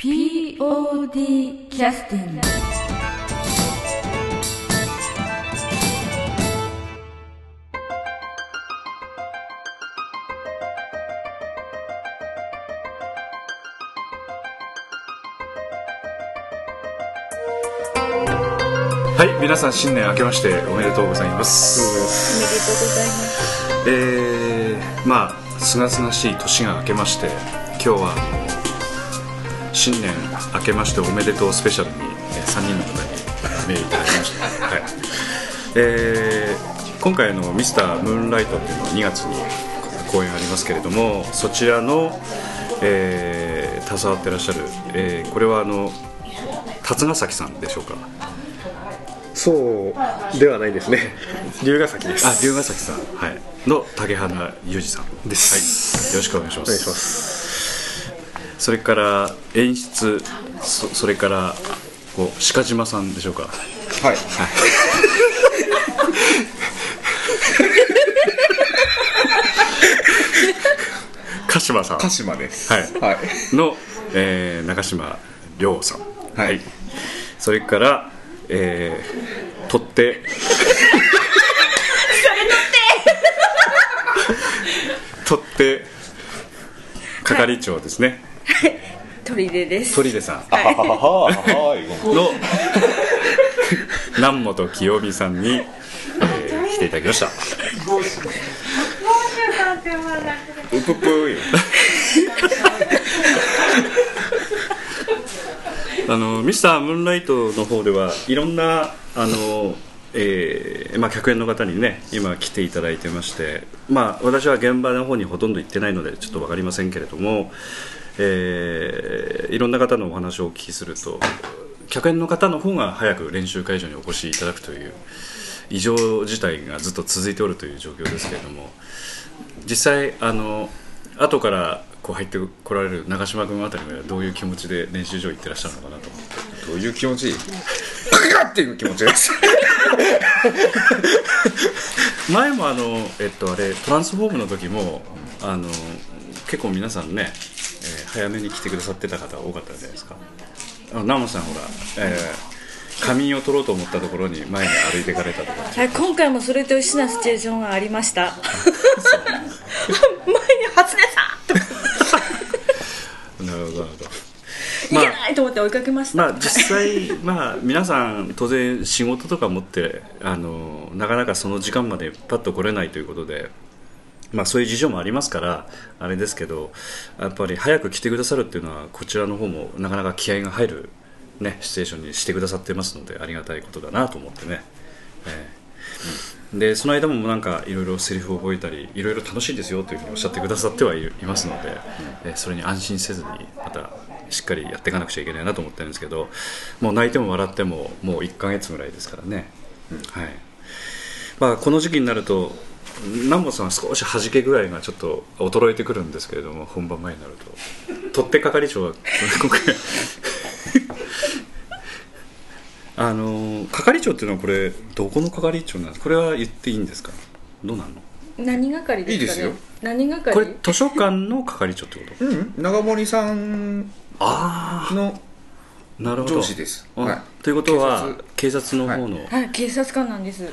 POD キャスティングはい、皆さん新年明けましておめでとうございます。おめでとうございます。えー、まあすがすがしい年が明けまして、今日は新年明けましておめでとうスペシャルに、えー、3人の方にメールいただきました。はい。えー、今回のミスタームーンライトっていうのは2月に公演ありますけれども、そちらの、えー、携わってらっしゃる、えー、これはあの辰ヶ崎さんでしょうか？そうではないですね龍ヶ崎ですあ、龍ヶ崎さん、はい、の竹花裕二さんですはい、よろしくお願いします。お願いしますそれから演出、そそれからこう鹿島さんでしょうか。はい。鹿島さん、鹿島です。はいはい。の、えー中島亮さん、はいそれから、えー、取っ手。取っ手係長ですね、鳥出です。鳥出さんはははい。の 南本清美さんに、えー来ていただきましたうぷぷい。あのミスタームーンライトの方ではいろんなあの、えーまあ、客演の方にね今来ていただいてまして、まあ、私は現場の方にほとんど行ってないのでちょっと分かりませんけれども、えーいろんな方のお話をお聞きすると客演の方の方が早く練習会場にお越しいただくという異常事態がずっと続いておるという状況ですけれども実際あの後からこう入ってこられる長嶋君あたりはどういう気持ちで練習場行ってらっしゃるのかなと思ってどういう気持ち？ガッっていう気持ちです。前もあの、えっと、あれトランスフォームの時もあの結構皆さんね、えー早めに来てくださってた方多かったんじゃないですか。ナモさんほら、えー仮眠を取ろうと思ったところに前に歩いていかれたとか。はい、今回もそれと一緒なシチュエーションがありました。前に初音さん。なるほどなるほど。いけないと思って追いかけました。まあ実際、まあ、皆さん当然仕事とか持ってあのなかなかその時間までパッと来れないということで、まあ、そういう事情もありますからあれですけどやっぱり早く来てくださるっていうのはこちらの方もなかなか気合が入る、ね、シチュエーションにしてくださってますのでありがたいことだなと思ってね。ええ。でその間もなんかいろいろセリフを覚えたりいろいろ楽しいですよというふうにおっしゃってくださってはいますので、えそれに安心せずにまたしっかりやっていかなくちゃいけないなと思ってるんですけどもう泣いても笑ってももう1ヶ月ぐらいですからね、はい。まあ、この時期になると南本さんは少し弾け具合がちょっと衰えてくるんですけれども本番前になると取っ手係長は今回 あの係長っていうのはこれどこの係長なんですか？これは言っていいんですか？どうなんの？何係ですかね？いいですよ何係？これ図書館の係長ってこと？うん。長森さんあのあなるほど上司です。あはい。ということは警警察の方の、はい、警察官なんです。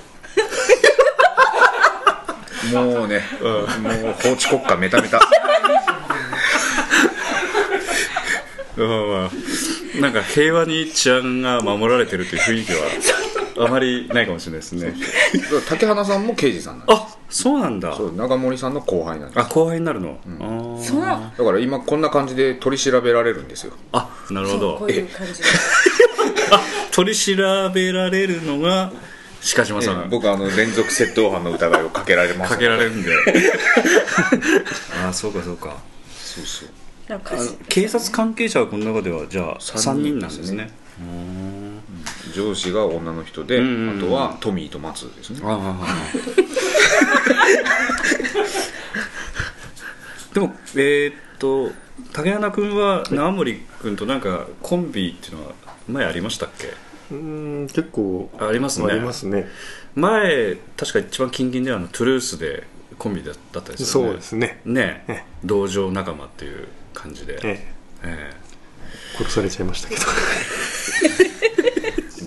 もうね、もう法治国家メタメタ。まあまあなんか平和に治安が守られてるという雰囲気はあまりないかもしれないですね竹花さんも刑事さんなんであそうなんだす。そう、長森さんの後輩なんです。あ後輩になるの、あーそう。だから今こんな感じで取り調べられるんですよ。あなるほどこういう感じで。あ取り調べられるのが鹿島さん、僕あの連続窃盗犯の疑いをかけられます。かけられるんで。あそうかそうか。そうそう。警察関係者はこの中ではじゃあ3三人人なんですね。上司が女の人で、うん。うんうんあとはトミーと松ですね。ああ でもえーっと竹穴君は縄森君となんかコンビっていうのは前ありましたっけ？うーん結構ありますね。ありますね。前確か一番近々ではあのトゥルースでコンビだだったですよね。そうですね。ね。え道場仲間っていう感じで、ええ。え殺されちゃいましたけど。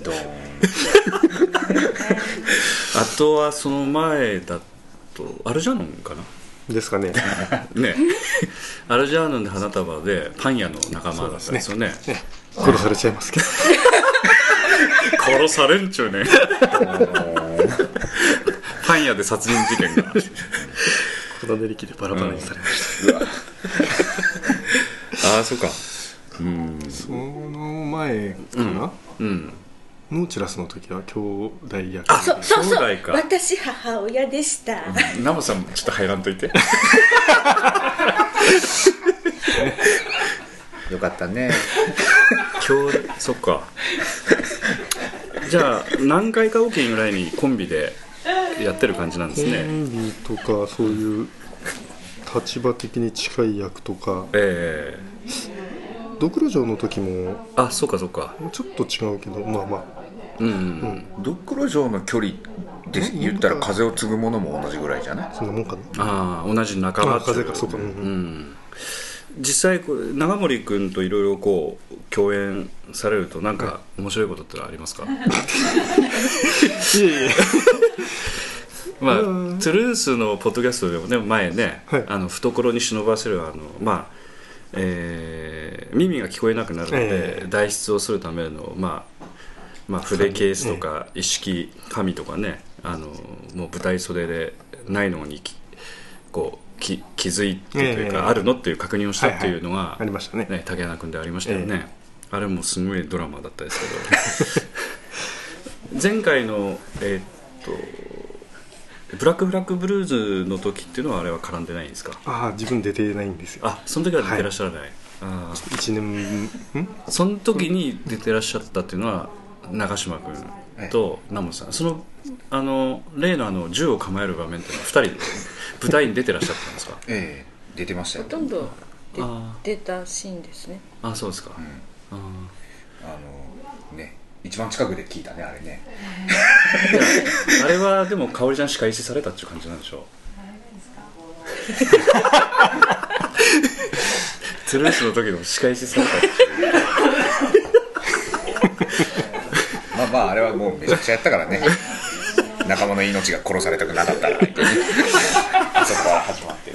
ドーン。あとはその前だとアルジャーノンかな？ですかね。ね。アルジャーノンで花束でパン屋の仲間だったんですよね殺されちゃいますけど 殺されんちゅうね。パン屋で殺人事件が。この練り切でバラバラにされました、ああそうか。うんその前かな、うん。ノーチラスの時は兄弟役。あそそうそう。兄弟か。私母親でした、ナムさんもちょっと入らんといて。よかったね。今日そっかじゃあ何回かおきにぐらいにコンビでやってる感じなんですコねンビとかそういう立場的に近い役とか。えドクロ城の時も。えあそうかそうか。ちょっと違うけど。まあまあ。うんうん。ドクロ城の距離で言ったら風を継ぐものも同じぐらいじゃない？そんなもんかな。ああ同じ仲間風か。そうか。うん。うん実際長森君といろいろこう共演されるとなんか面白いことってありますか？まあ、トゥルースのポッドキャストでもね前ね、はい。あの懐に忍ばせるあのまあえー耳が聞こえなくなるので、ええ。代筆をするための、まあ、まあ筆ケースとか一式紙とかねあのもう舞台袖でないのにきこうき気づいてというか、ええ。あるのっていう確認をしたっていうのが、ありましたね。ね、竹穴君でありましたよね、あれもすごいドラマだったですけど。前回のえーっとブラックフラッグブルーズの時っていうのはあれは絡んでないんですか？ああ自分出てないんですよ。あその時は出てらっしゃらない、あ1年ん？ーその時に出てらっしゃったっていうのは長嶋君と南本さん。そのあの例のあの銃を構える場面っていうのは2人で舞台に出てらっしゃったんですか？ええ。出てましたよ。ほとんどであ出たシーンですね。あそうですか、うん。ああのね一番近くで聞いたねあれね。あれはでも香織ちゃん仕返しされたっていう感じなんでしょう。トゥルースの時の仕返しされたっていうまああれはもうめちゃくちゃやったからね。仲間の命が殺されたくなかったら。あそこから始まって。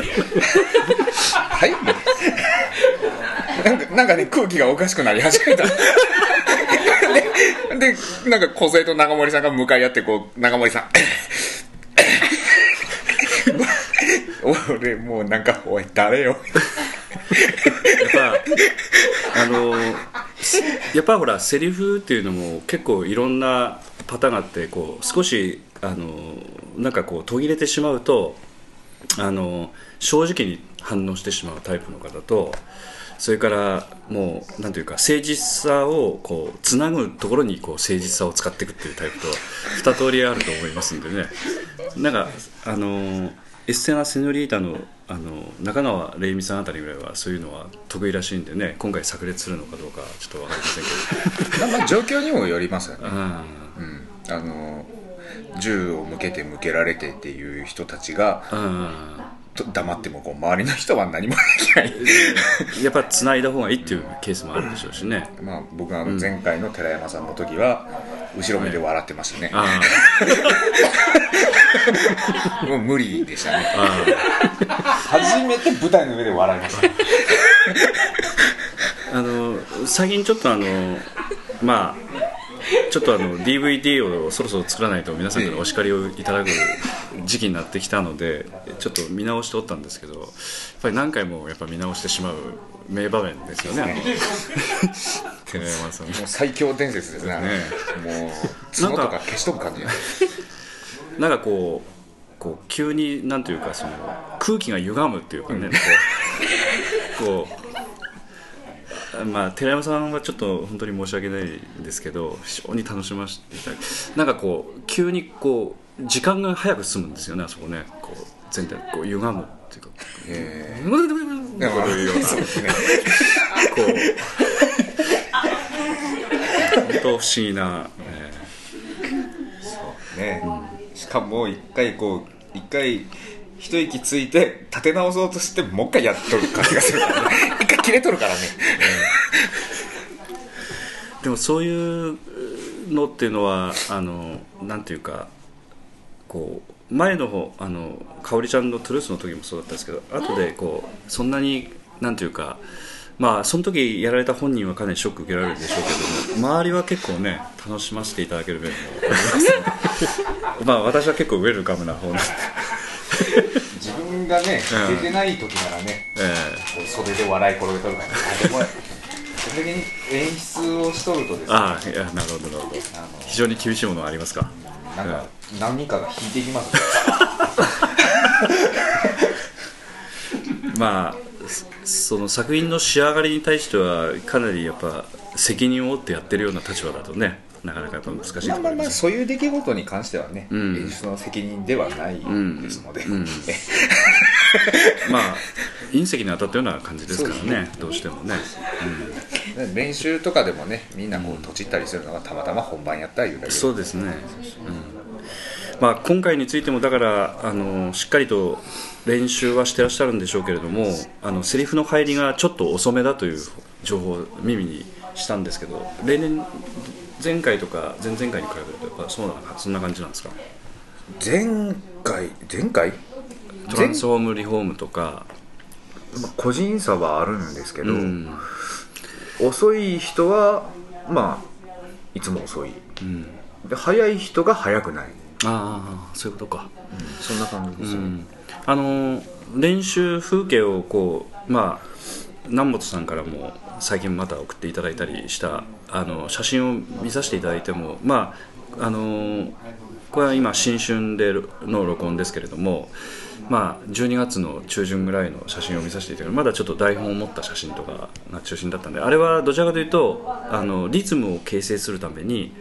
はい。なんかなんかね空気がおかしくなり始めた。ででなんか小生と長森さんが向かい合ってこう長森さん。俺もうなんかおい誰よ。やっぱあのやっぱほらセリフっていうのも結構いろんなパターンがあってこう少しあのなんかこう途切れてしまうとあの正直に反応してしまうタイプの方とそれからもうなんていうか誠実さをこうつなぐところにこう誠実さを使っていくっていうタイプと二通りあると思いますんでね。なんかあのエステナ・セノリータのあの中川玲美さんあたりぐらいはそういうのは得意らしいんでね今回炸裂するのかどうかちょっと分かりませんけど。まあまあ状況にもよりますよね。あうん、あの銃を向けて向けられてっていう人たちが黙ってもこう周りの人は何もできない。やっぱ繋いだ方がいいっていうケースもあるでしょうしね。まあ僕があの前回の寺山さんの時は後ろ目で笑ってましたね、あ もう無理でしたね。初めて舞台の上で笑いました。あの最近ちょっとあのまあちょっとあの DVD をそろそろ作らないと皆さんからお叱りをいただく時期になってきたのでちょっと見直しておったんですけどやっぱり何回もやっぱ見直してしまう名場面ですよねあの。寺山さん。のもう最強伝説ですねねもう角とか消しとく感じ。なんかこうこう急になんていうかその空気が歪むっていうかね、こうこうまあ寺山さんはちょっと本当に申し訳ないんですけど非常に楽しませていただなんかこう急にこう時間が早く進むんですよねあそこね。こう全体こう歪むっていうかえこうーでもそうですねこう本当不思議な、えね、しかも一回こう一回一息ついて立て直そうとしてもう一回やっとる感じがするからね。一回切れとるからね、でもそういうのっていうのはあのなんていうかこう前の方あの香織ちゃんのトゥルースの時もそうだったんですけど後でこうそんなになんていうかまあその時やられた本人はかなりショック受けられるでしょうけども周りは結構ね楽しませていただける面もありますね。まあ私は結構ウェルカムな方なんで、自分がねうん。出てない時ならねえこう袖で笑い転げとるからあでもそれに演出をしとるとですねえああいやなるほどなるほど。非常に厳しいものはありますか？なんか何人かが引いていきます。ね まあそその作品の仕上がりに対してはかなりやっぱ責任を負ってやってるような立場だとねなかなかやっぱ難しいとこまあまあまあそういう出来事に関してはね、うん。演出の責任ではないですので、うんうんね まあ隕石に当たったような感じですからそうでね。どうしてもね、練習とかでもねみんなこうとちったりするのがたまたま本番やったいうだけで。そうですね、うん。まあ、今回についてもだからあのしっかりと練習はしてらっしゃるんでしょうけれどもあのセリフの入りがちょっと遅めだという情報を耳にしたんですけど例年前回とか前々回に比べるとやっぱそうな？そんな感じなんですか？前回？前回？トランスフォームリフォームとか、まあ個人差はあるんですけど、うん遅い人はまあいつも遅い。うん、で早い人が早くない、ああそういうことか、そんな感じですあの練習風景をこうまあ南本さんからも最近また送っていただいたりしたあの写真を見させていただいてもまああのこれは今新春での録音ですけれどもまあ12月の中旬ぐらいの写真を見させていただいてまだちょっと台本を持った写真とかが中心だったんであれはどちらかというとあのリズムを形成するために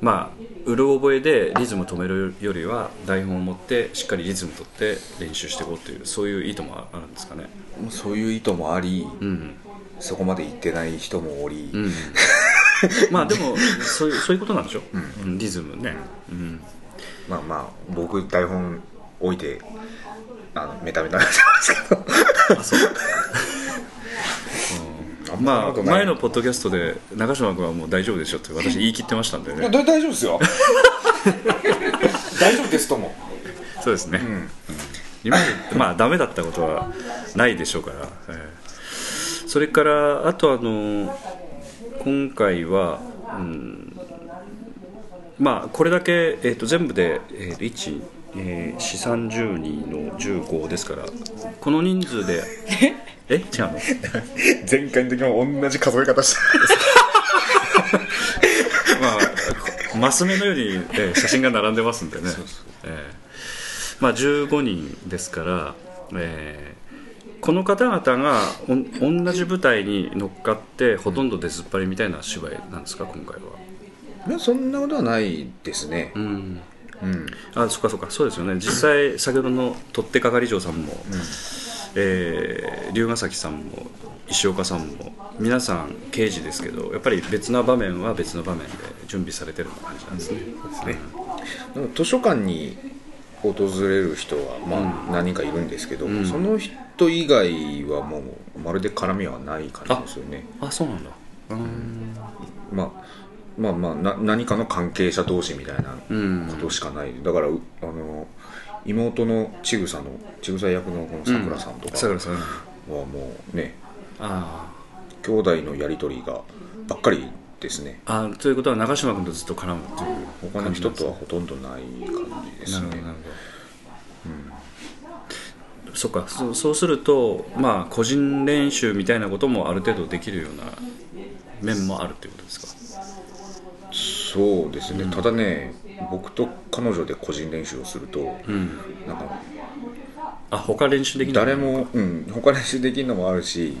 まあうる覚えでリズム止めるよりは台本を持ってしっかりリズム取って練習していこうというそういう意図もあるんですかね。そういう意図もあり、うん。そこまで行ってない人もおり、うん。まあでもそういうそういうことなんでしょ、う。ん、リズムね、うん、まあまあ僕台本置いてあのメタメタになってますけど。あそう。うん。まあ前のポッドキャストで中島君はもう大丈夫でしょって私言い切ってましたんでね。大丈夫ですよ。大丈夫ですとも。そうですね、今までまあダメだったことはないでしょうから、ええ。それからあとあの今回は、うん、まあこれだけ、えー、と全部で、えー、1、えー、4 30人の15ですからこの人数でえ？違うの？前回の時も同じ数え方して。まあ、マス目のように、えー写真が並んでますんでね。えーまあ、15人ですから、えーこの方々がおん同じ舞台に乗っかってほとんど出ずっぱりみたいな芝居なんですか今回は、そんなことはないですね。うん、うん。あそっかそっか。そうですよね。実際先ほどの取っ手係長さんも、えー龍ヶ崎さんも石岡さんも皆さん刑事ですけどやっぱり別な場面は別の場面で準備されてるような感じなんですね、ねでも図書館に訪れる人はまあ何人かいるんですけど、ん。その人以外はもうまるで絡みはない感じですよね。あそうなんだ。うんまあまあまあな何かの関係者同士みたいなうん。ことしかない、だからうあの妹のちぐさのちぐさ役のこのさくらさん。とかはもうねあ兄弟のやり取りがばっかりですね。ああということは長嶋君とずっと絡むっていう他の人とはほとんどない感じですね。なるほどそっか。そうそうするとまあ個人練習みたいなこともある程度できるような面もあるということですか？そうですね、ただね僕と彼女で個人練習をすると、うん。なんかあ他練習できない誰も、うん、他練習できるのもあるし、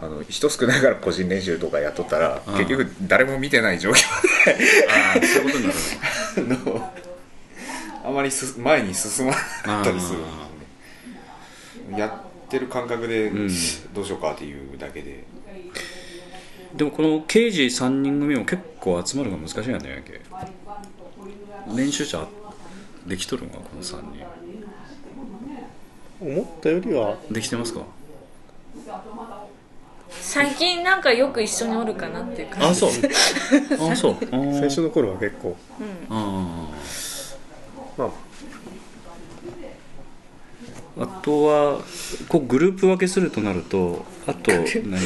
あの人少ないから個人練習とかやっとったら、結局誰も見てない状況ああそういうことになる あまりす前に進まなかったりするんで。すねやってる感覚でん。どうしようかっていうだけで、でもこの刑事3人組も結構集まるのが難しいんやね練習者できとるのかこの3人。思ったよりは。できてますか？最近なんかよく一緒におるかなっていう感じ。あ そう。あそう。最初の頃は結構。あまああとはこうグループ分けするとなるとあと何？うん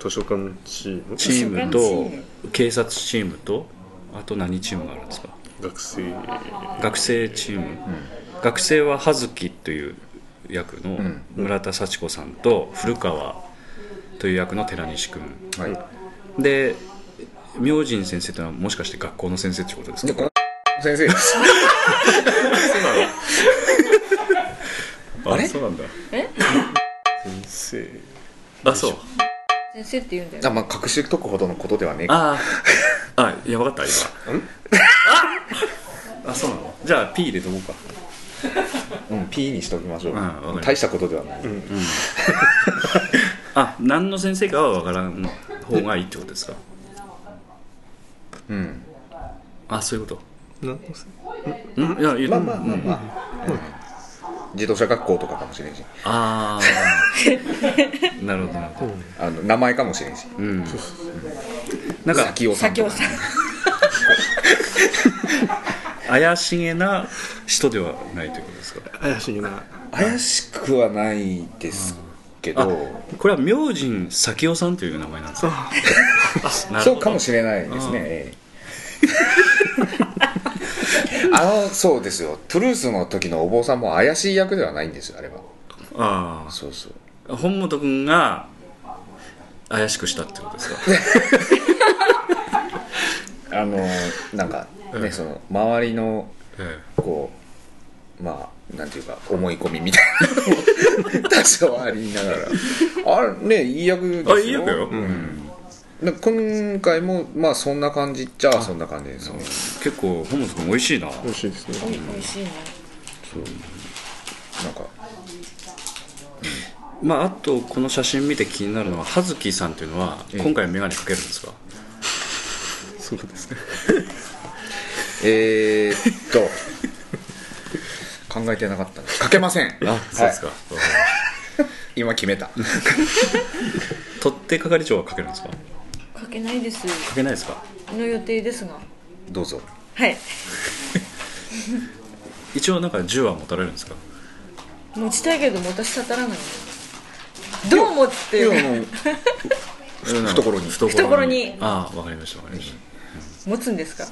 図書館チーム。チームと警察チームとあと何チームがあるんですか？学生。学生チーム、学生は葉月という役のん。村田幸子さんと古川という役の寺西君。はい。で明神先生というのはもしかして学校の先生ってことですか？先生です あれ？そうなんだ。先生。あそう。先生って言うんだよあまあ隠しとくほどのことではねえあああやばかった今。ああそうなの？じゃあ P 入れとこうか。うん P にしておきましょう、うんわかりました。大したことではない、あ何の先生かは分からん方がいいってことですか？うん。あそういうこと。うん？いやいやまあまあまあまあ、自動車学校とかかもしれんし。ああなるほどなるほど。あの名前かもしれんし。うん。なんか先をさんとか。佐京さん。怪しげな人ではないということですか？怪しげな。怪しくはないですけど、これは明神咲夫さんという名前なんですかそう。かもしれないですね。ええあのそうですよ。トゥルースの時のお坊さんも怪しい役ではないんですよあれは。あそうそう。あ本本君が怪しくしたってことですか？あのなんかね、その周りのえこうまあなんていうか思い込みみたいな。の も多少ありながら。あれねいい役ですよ。あいい役よ。うん。で今回もまあそんな感じっちゃそんな感じですね。え結構本本君美味しいな。美味しいですね。美味しいね。なんか。まああとこの写真見て気になるのは葉月さんというのはええ今回眼鏡かけるんですか？そうですね。えー、っと。考えてなかったなかけません。あそうですか、はい今決めた。取っ手係長はかけるんですか？かけないです。かけないですか？の予定ですが。どうぞ。はい。一応なんか銃は持たれるんですか？持ちたいけど私立たらない。どう持って？る 懐に。懐に。ああわかりましたわかりました、持つんですか？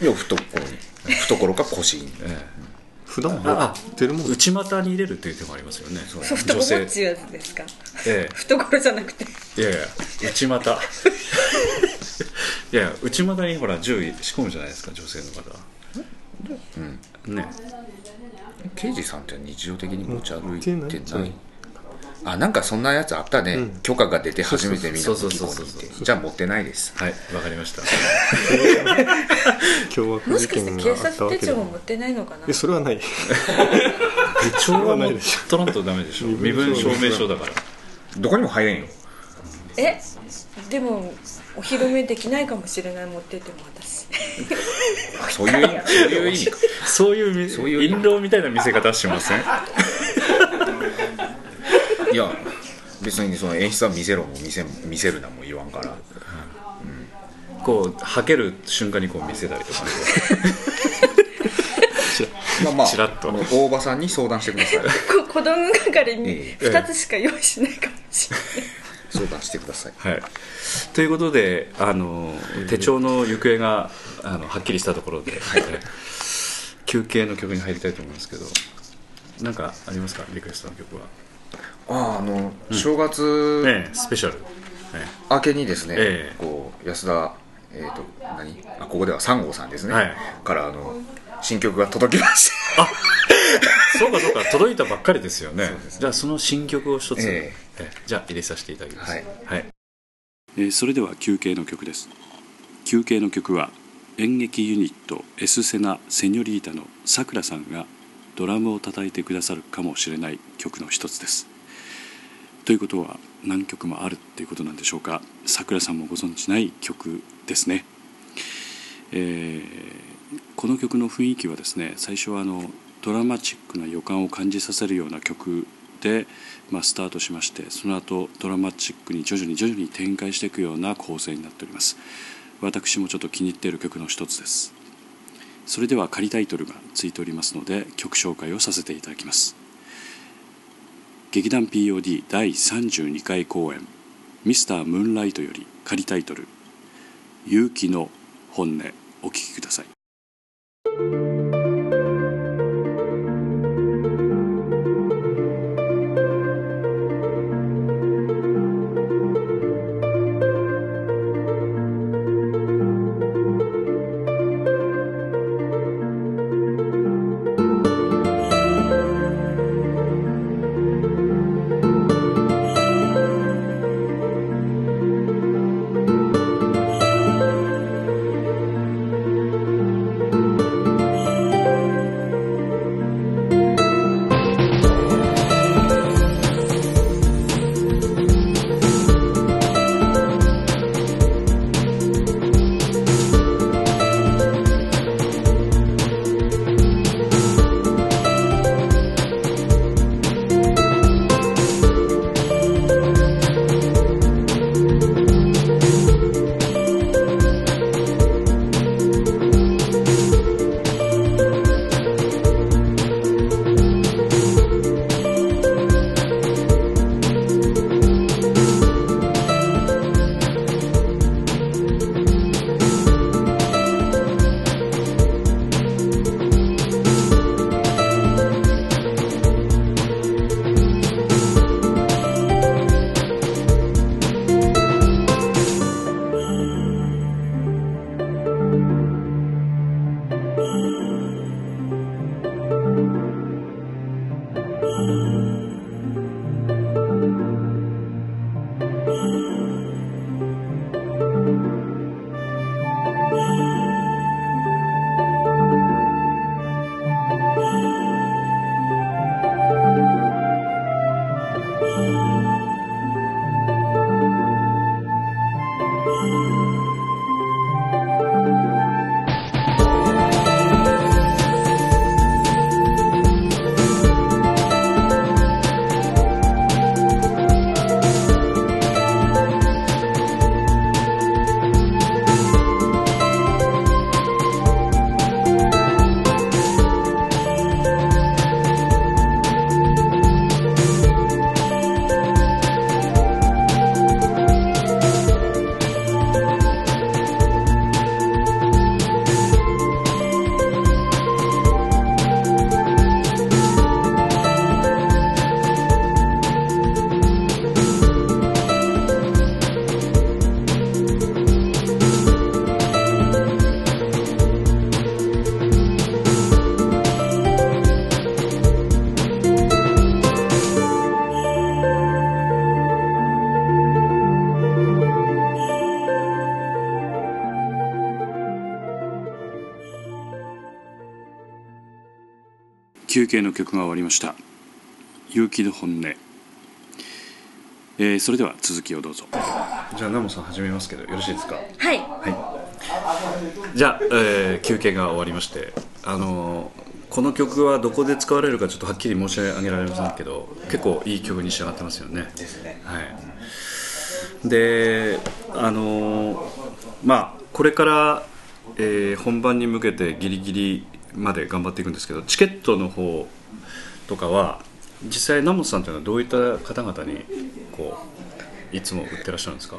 いや懐に。懐か腰に。え 普段あ持ってるもん。え内股に入れるという手もありますよね。ソフトボ女性。持ちやつですか？え懐 じゃなくて。えいやいや内股。いやいや内股にほら銃仕込むじゃないですか女性の方は。うん。ね。刑事さんって日常的に持ち歩い持てないあなんかそんなやつあったね、うん。許可が出て初めて見たそうそうそうそうじゃあ持ってないです。はいわかりました。凶 悪もしかして事件があ警ったわも帳も持ってないのかな？えそれはない。手帳はないでしとらんとダメでしょ。身身分証明書だから。どこにも入れんよ。え？でもお披露目できないかもしれない。持ってても私あそういう意味。そういう意味。かそういうみそういう印籠みたいな見せ方しません？いや別にその演出は見せろも見せ見せるなも言わんから。こうはける瞬間にこう見せたりとかね。まあまあチラッと。大場さんに相談してください。こ子供係にええ。2つしか用意しないかもしれない。相談してください。はい、ということであの手帳の行方があのはっきりしたところで、休憩の曲に入りたいと思いますけどなんかありますか？リクエストの曲は、あああの正月ええスペシャル、え明けにですね、ええ。こう安田えっ、と何？あここでは三号さんですね、はい。からあの新曲が届きまして。えそうかそうか。届いたばっかりですよね。じゃあその新曲を一つ、ええ。えじゃあ入れさせていただきます。はい、えーそれでは休憩の曲です。休憩の曲は演劇ユニットエスセナ・セニョリータのさくらさんがドラムを叩いてくださるかもしれない曲の一つですということは何曲もあるっていうことなんでしょうか。さくらさんもご存知ない曲ですね、えーこの曲の雰囲気はですね最初はあのドラマチックな予感を感じさせるような曲で、まあ、スタートしましてその後ドラマチックに徐々に徐々に展開していくような構成になっております。私もちょっと気に入っている曲の一つです。それでは仮タイトルがついておりますので曲紹介をさせていただきます。劇団 POD 第32回公演「ミスタームーンライト」より仮タイトル「勇気の本音」お聴きください。休憩の曲が終わりました。勇気の本音、えーそれでは続きをどうぞ。じゃあナモさん始めますけどよろしいですか？はい。はい。じゃあ、えー休憩が終わりましてあのーこの曲はどこで使われるかちょっとはっきり申し上げられませんけど結構いい曲に仕上がってますよね。ですね。はい、であのーまあこれから、えー本番に向けてギリギリまで頑張っていくんですけどチケットの方とかは実際ナモさんというのはどういった方々にこういつも売ってらっしゃるんですか？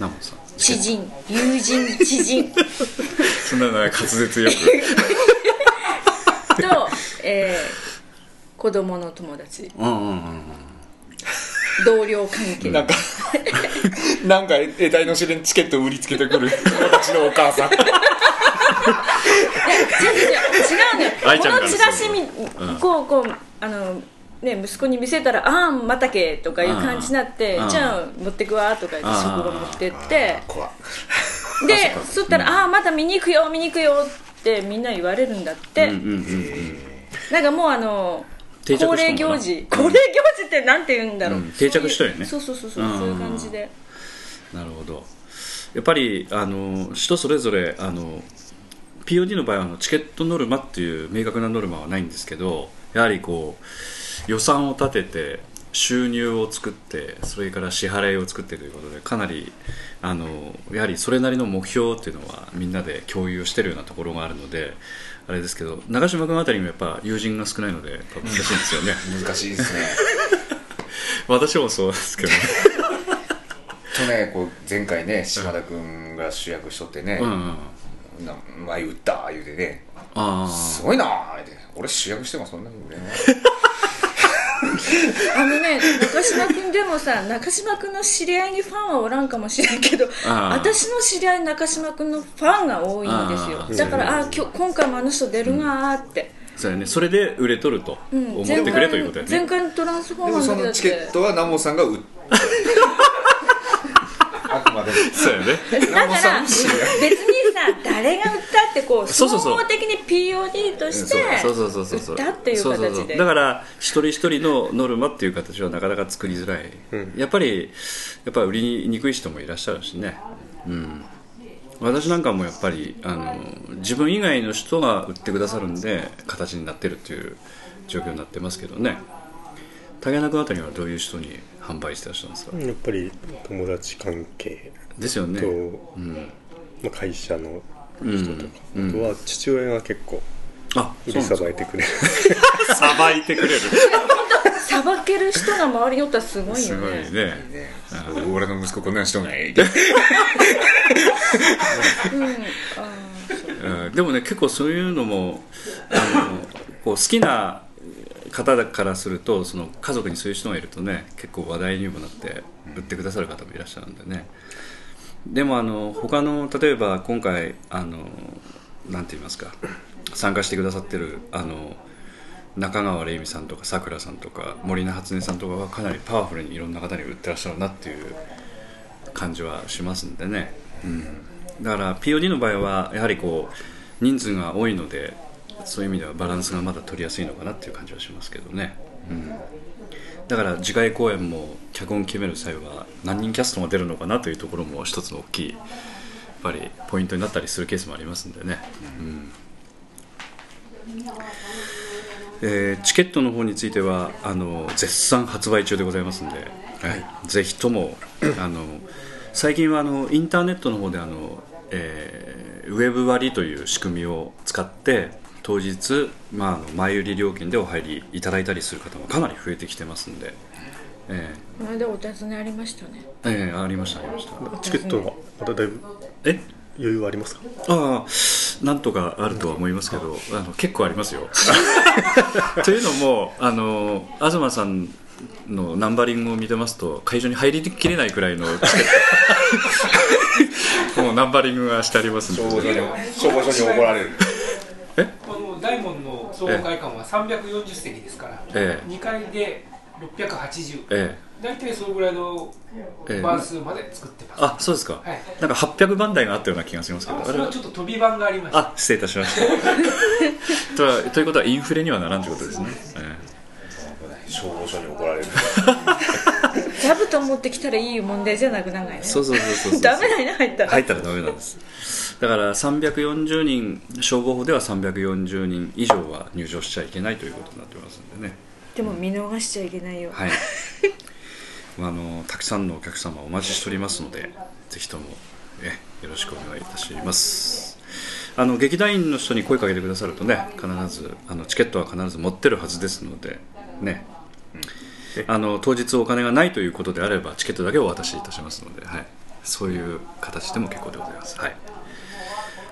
ナモさん。知人。友人知人。そんなの滑舌よく。と、えー子供の友達。うんうんうん同僚関係。なんかなんか得体の知れんチケットを売りつけてくる。私のお母さん違うのよ。このチラシみ、こうこうあのね息子に見せたら「ああまたけ」とかいう感じになってうん「じゃあ持ってくわ」とか言ってうん。職場持ってって。でそしたら「ああまた見に行くよ見に行くよ」ってみんな言われるんだって、なんかもうあの定着したの恒例行事。恒例行事ってなんて言うんだろう、うん。定着したよね。そうそうそうそううん。そういう感じで。なるほど。やっぱりあの人それぞれあの POD の場合はあのチケットノルマっていう明確なノルマはないんですけどやはりこ予算を立てて収入を作ってそれから支払いを作ってということでかなりあのやはりそれなりの目標っていうのはみんなで共有してるようなところがあるのであれですけど長嶋君あたりもやっぱ友人が少ないので難しいんですよね。難しいですね。私もそうですけど とねこう前回ね島田君が主役しとってねうんうん「な前打った」言うてね。あすごいなーって。俺主役してもそんなにね。あのね中島君でもさ中島君の知り合いにファンはおらんかもしれんけど私の知り合い中島君のファンが多いんですよ。だからあ今日今回もあの人出るなーって、あそうやねそれで売れとると。うん。思ってくれということやね。前回のトランスフォーでマーの時だって。もそのチケットは南本さんが売っあ くまで。もそうやね。だから別にさ誰が売ったってこう総合的に POD としてそうそうそうそうそう売っていうそうそうそう。形でだから一人一人のノルマっていう形はなかなか作りづらい、うん。やっぱりやっぱ売りにくい人もいらっしゃるしね。うん。私なんかもやっぱりあの自分以外の人が売ってくださるんで形になってるっていう状況になってますけどね竹中君あたりはどういう人に販売してらっしゃるんですか、やっぱり友達関係。ですよね。と、うん、まあ、会社の人とか、うん。あとは父親が結構あ売りさばいてくれる。さばいてくれる。さばける人が周りにおったらすごいすごいよねねね俺の息子こんなんしとん。がいうん。でもね結構そういうのもあのこう好きな方からするとその家族にそういう人がいるとね結構話題にもなって売ってくださる方もいらっしゃるんでね。でもあの他の例えば今回あのなんて言いますか参加してくださってるあの中川玲美さんとかさくらさんとか森名初音さんとかはかなりパワフルにいろんな方に売ってらっしゃるなっていう感じはしますんでね、うん、だから POD の場合はやはりこう人数が多いのでそういう意味ではバランスがまだ取りやすいのかなっていう感じはしますけどね、うん、だから次回公演も脚本決める際は何人キャストが出るのかなというところも一つの大きいやっぱりポイントになったりするケースもありますんでね、うん。えーチケットの方についてはあの絶賛発売中でございますので、はい、ぜひともあの最近はあのインターネットの方であの、えーウェブ割という仕組みを使って当日、まあ、あの前売り料金でお入りいただいたりする方もかなり増えてきてますんで、えこの間お尋ねありましたね。ーえーありましたありました。チケットはまただいぶえ？余裕はありますか？ああなんとかあるとは思いますけどあの結構ありますよ。というのもあの東さんのナンバリングを見てますと会場に入りきれないくらいのチケット。もうナンバリングがしてありますんで。消防署に消防署に怒られるこの大門の総合会館は340席ですから、ええ。2階で680、え大体そのぐらいのええ。え番数まで作ってます、あそうですか、はい。なんか800番台があったような気がしますけどあそれはちょっと飛び番がありました。あ失礼いたしました。ということはインフレにはならんということですね、え。消防署に怒られるってきたらいい問題じゃなくならないねえそうそうそうそうそう。ダメだね入ったら。入ったらダメなんです。だから340人消防法では340人以上は入場しちゃいけないということになってますんでね。でも見逃しちゃいけないよ、はい。あのたくさんのお客様お待ちしておりますのでぜひともえよろしくお願いいたします。あの劇団員の人に声かけてくださるとね必ずあのチケットは必ず持ってるはずですのでねあの当日お金がないということであればチケットだけお渡しいたしますので、はい、そういう形でも結構でございます、はい、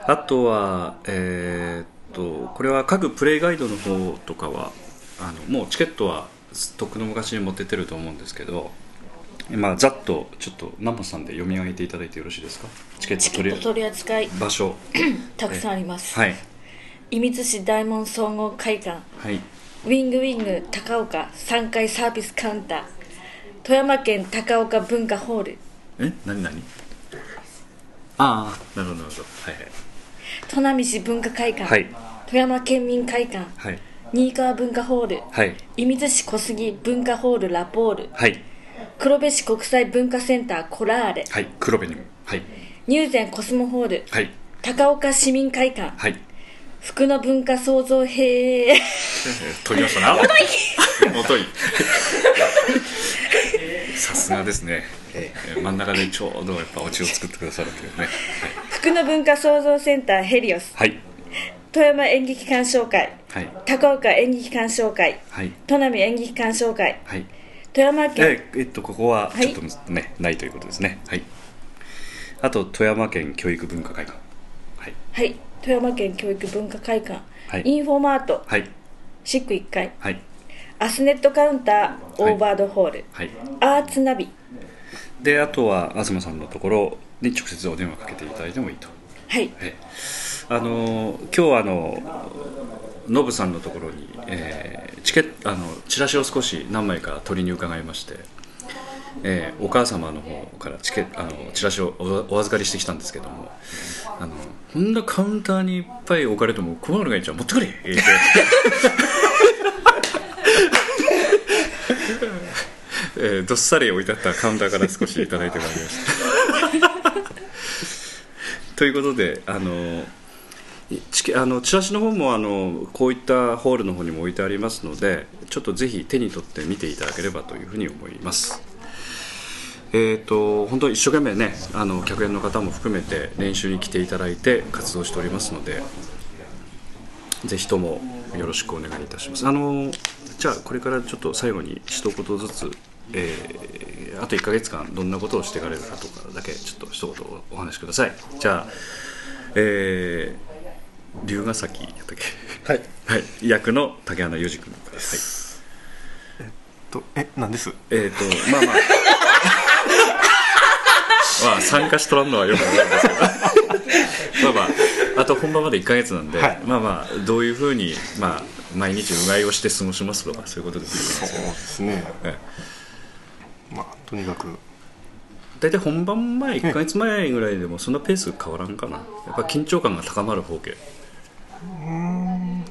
あとはえーっとこれは各プレイガイドの方とかはあのもうチケットはとっくの昔に持ってってると思うんですけどまあざっとちょっと南本さんで読み上げていただいてよろしいですか？チケット取り取り扱い場所。たくさんあります、はい。射水市大門総合会館。はいウィングウィング高岡3階サービスカウンター富山県高岡文化ホール。え？何何？ああ。なるほどなるほど。はい砺波市文化会館、はい。富山県民会館。はい。新川文化ホール。はい。射水市小杉文化ホールラポール。はい。黒部市国際文化センターコラーレ。はい。黒紅はい。入善コスモホール。はい。高岡市民会館。はい福の文化創造へ 取りましたな。もとい。さすがですね、えー真ん中でちょうどやっぱオチを作ってくださるというね。福の文化創造センターヘリオス。はい。富山演劇鑑賞会。はい。高岡演劇鑑賞会。はい。砺波演劇鑑賞会。はい。富山県。ええっとここははい。ちょっとね、ないということですね。はい。あと富山県教育文化会館。はい。はい富山県教育文化会館、はい。インフォマートはい。シック1階はい。アスネットカウンターオーバードホール、はい。アーツナビ。であとは東さんのところに直接お電話かけていただいてもいいと。はい。はいあのー今日はあのノブさんのところに、えーチケあのチラシを少し何枚か取りに伺いまして、えーお母様の方からチケあのチラシをお預かりしてきたんですけどもあのこんなカウンターにいっぱい置かれても困るがいいじゃん持ってくれ！って。えーどっさり置いてあったカウンターから少しいただいてまいりました。ということであのチケあのチラシの方もあのこういったホールの方にも置いてありますのでちょっとぜひ手に取って見ていただければというふうに思います。えー、と本当に一生懸命ねあの客演の方も含めて練習に来ていただいて活動しておりますのでぜひともよろしくお願いいたします。あのじゃあこれからちょっと最後に一言ずつ、えーあと1ヶ月間どんなことをしていかれるかとかだけちょっと一言お話しください。じゃあえー龍ヶ崎やったっけ？はい。はい。役の竹花裕二君です、とえなんです？はい、えっ、とまあまあ まあ参加しとらんのはよくないんですけど。まあまああと本番まで1ヶ月なんで、はい。まあまあどういうふうに、まあ、毎日うがいをして過ごしますとかそういうことですそうですね。えまあとにかく。大体本番前1ヶ月前ぐらいでもそんなペース変わらんかな。やっぱ緊張感が高まる方形。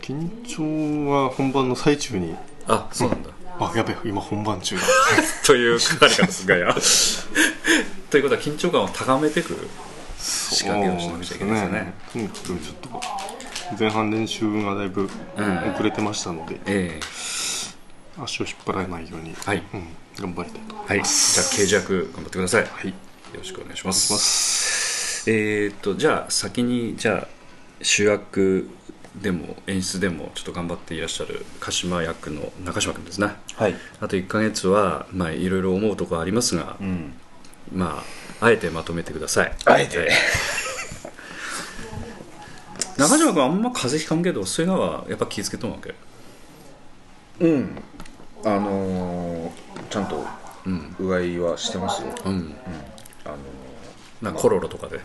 緊張は本番の最中に。あそうなんだあやべえ今本番中だ。という書かれ方ですがや。ということは緊張感を高めていく仕掛けをしなくちゃいけないですよね。とにかくちょっと前半練習がだいぶ遅れてましたので、ええ。足を引っ張られないように、はい。うん、頑張りたいと思いはい、ますじゃあ刑事役頑張ってください。はい。よろしくお願いします。ます。えーっとじゃあ先にじゃあ主役でも演出でもちょっと頑張っていらっしゃる鹿島役の中島君ですね。はいあと1ヶ月はまあいろいろ思うところありますが、うんまああえてまとめてください。あえてはい 中島君あんま風邪ひかんけどそういうのはやっぱ気ぃつけとんわけ？うんあのーちゃんとうんうがいはしてますよ、うん。あのなんかコロロとかで？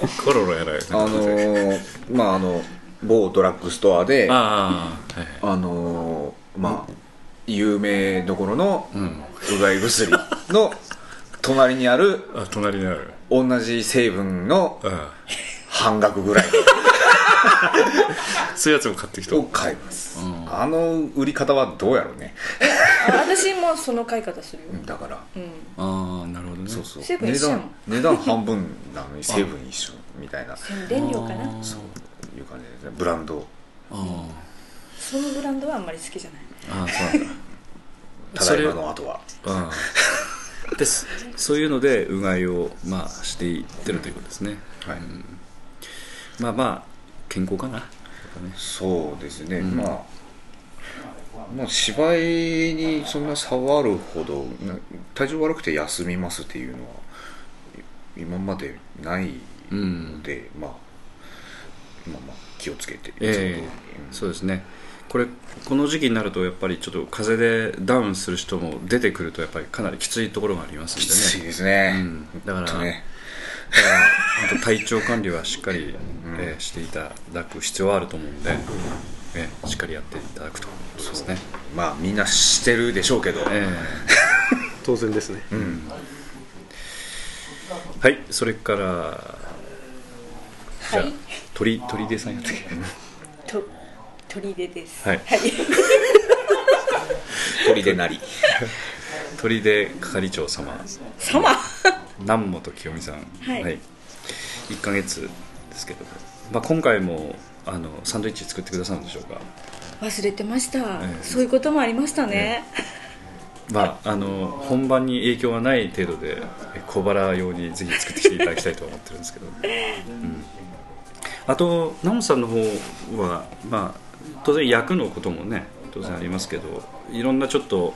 コロロやらない。ーあのーまああの某ドラッグストアであああ、はい。のーまあ有名どころのうがい薬の 隣にあるあ、隣にある。同じ成分のうん。半額ぐらいそういうやつも買ってきた。を買います、あの売り方はどうやろうね。私もその買い方するよ、だから。うん、ああ、なるほどね。そうそう。成分値段値段半分なのに成分一緒みたいな。宣伝料かな。そういう感じですね。ブランド。あそのブランドはあんまり好きじゃない。あ、ああ、そうなんだ。ただいまの後は。ああ。です。そういうので、うがいを、まあ、していってるということですね。はい、まあまあ、健康かな。ねそうですね、んまあまあ芝居にそんな触るほどな体調悪くて休みますっていうのは今までないうんの。で、まあまあまあ気をつけてええそうですね。これこの時期になるとやっぱりちょっと風邪でダウンする人も出てくるとやっぱりかなりきついところがありますんできついね。ですね、うん、だから、ねだか体調管理はしっかり、えーしていただく必要はあると思うんで、えーしっかりやっていただくと。いうですね。まあみんなしてるでしょうけど、え当然ですね、ーはい、それからじゃあ、はい鳥鳥出さんやったっけ？と取り出です。はい。はい、鳥でなり。鳥出係長様。様？南本清美さん、はい。1ヶ月ですけど。も、まあ、今回もあのサンドイッチ作ってくださるんでしょうか。忘れてました、ええ。そういうこともありましたね、まあ、あの本番に影響がない程度でえ小腹用にぜひ作ってきていただきたいと思ってるんですけど、うん、あとナモさんの方は、まあ、当然役のこともね当然ありますけどいろんなちょっと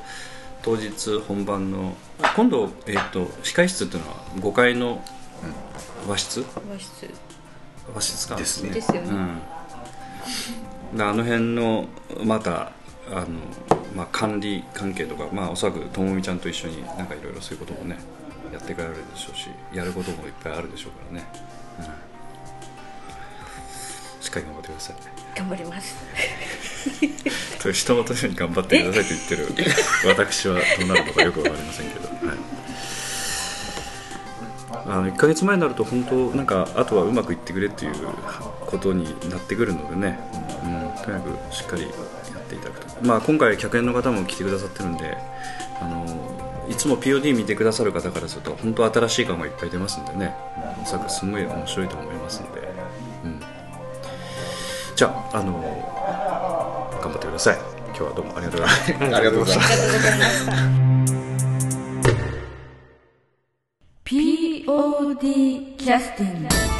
当日本番の今度、えっと控室っていうのは5階の和室？和室。和室か。ですね。ですよね、うん、であの辺のまたあの、まあ、管理関係とか、まあ、おそらくともみちゃんと一緒になんかいろいろそういうこともねやっていかれるでしょうしやることもいっぱいあるでしょうからね、うん、しっかり頑張ってください。頑張ります。と人のために頑張ってくださいと言ってる。私はどうなるのかよくわかりませんけど、はい、あの1ヶ月前になると本当なんかあとはうまくいってくれっていうことになってくるのでね、うん、とにかくしっかりやっていただくと、まあ、今回客演の方も来てくださってるんであのいつも POD 見てくださる方からすると本当新しい感がいっぱい出ますんでね。おそらくすごい面白いと思いますんで、うん、じゃああの頑張ってください。今日はどうもありがとうございましたありがとうございます。ありがとうございました POD キャスティング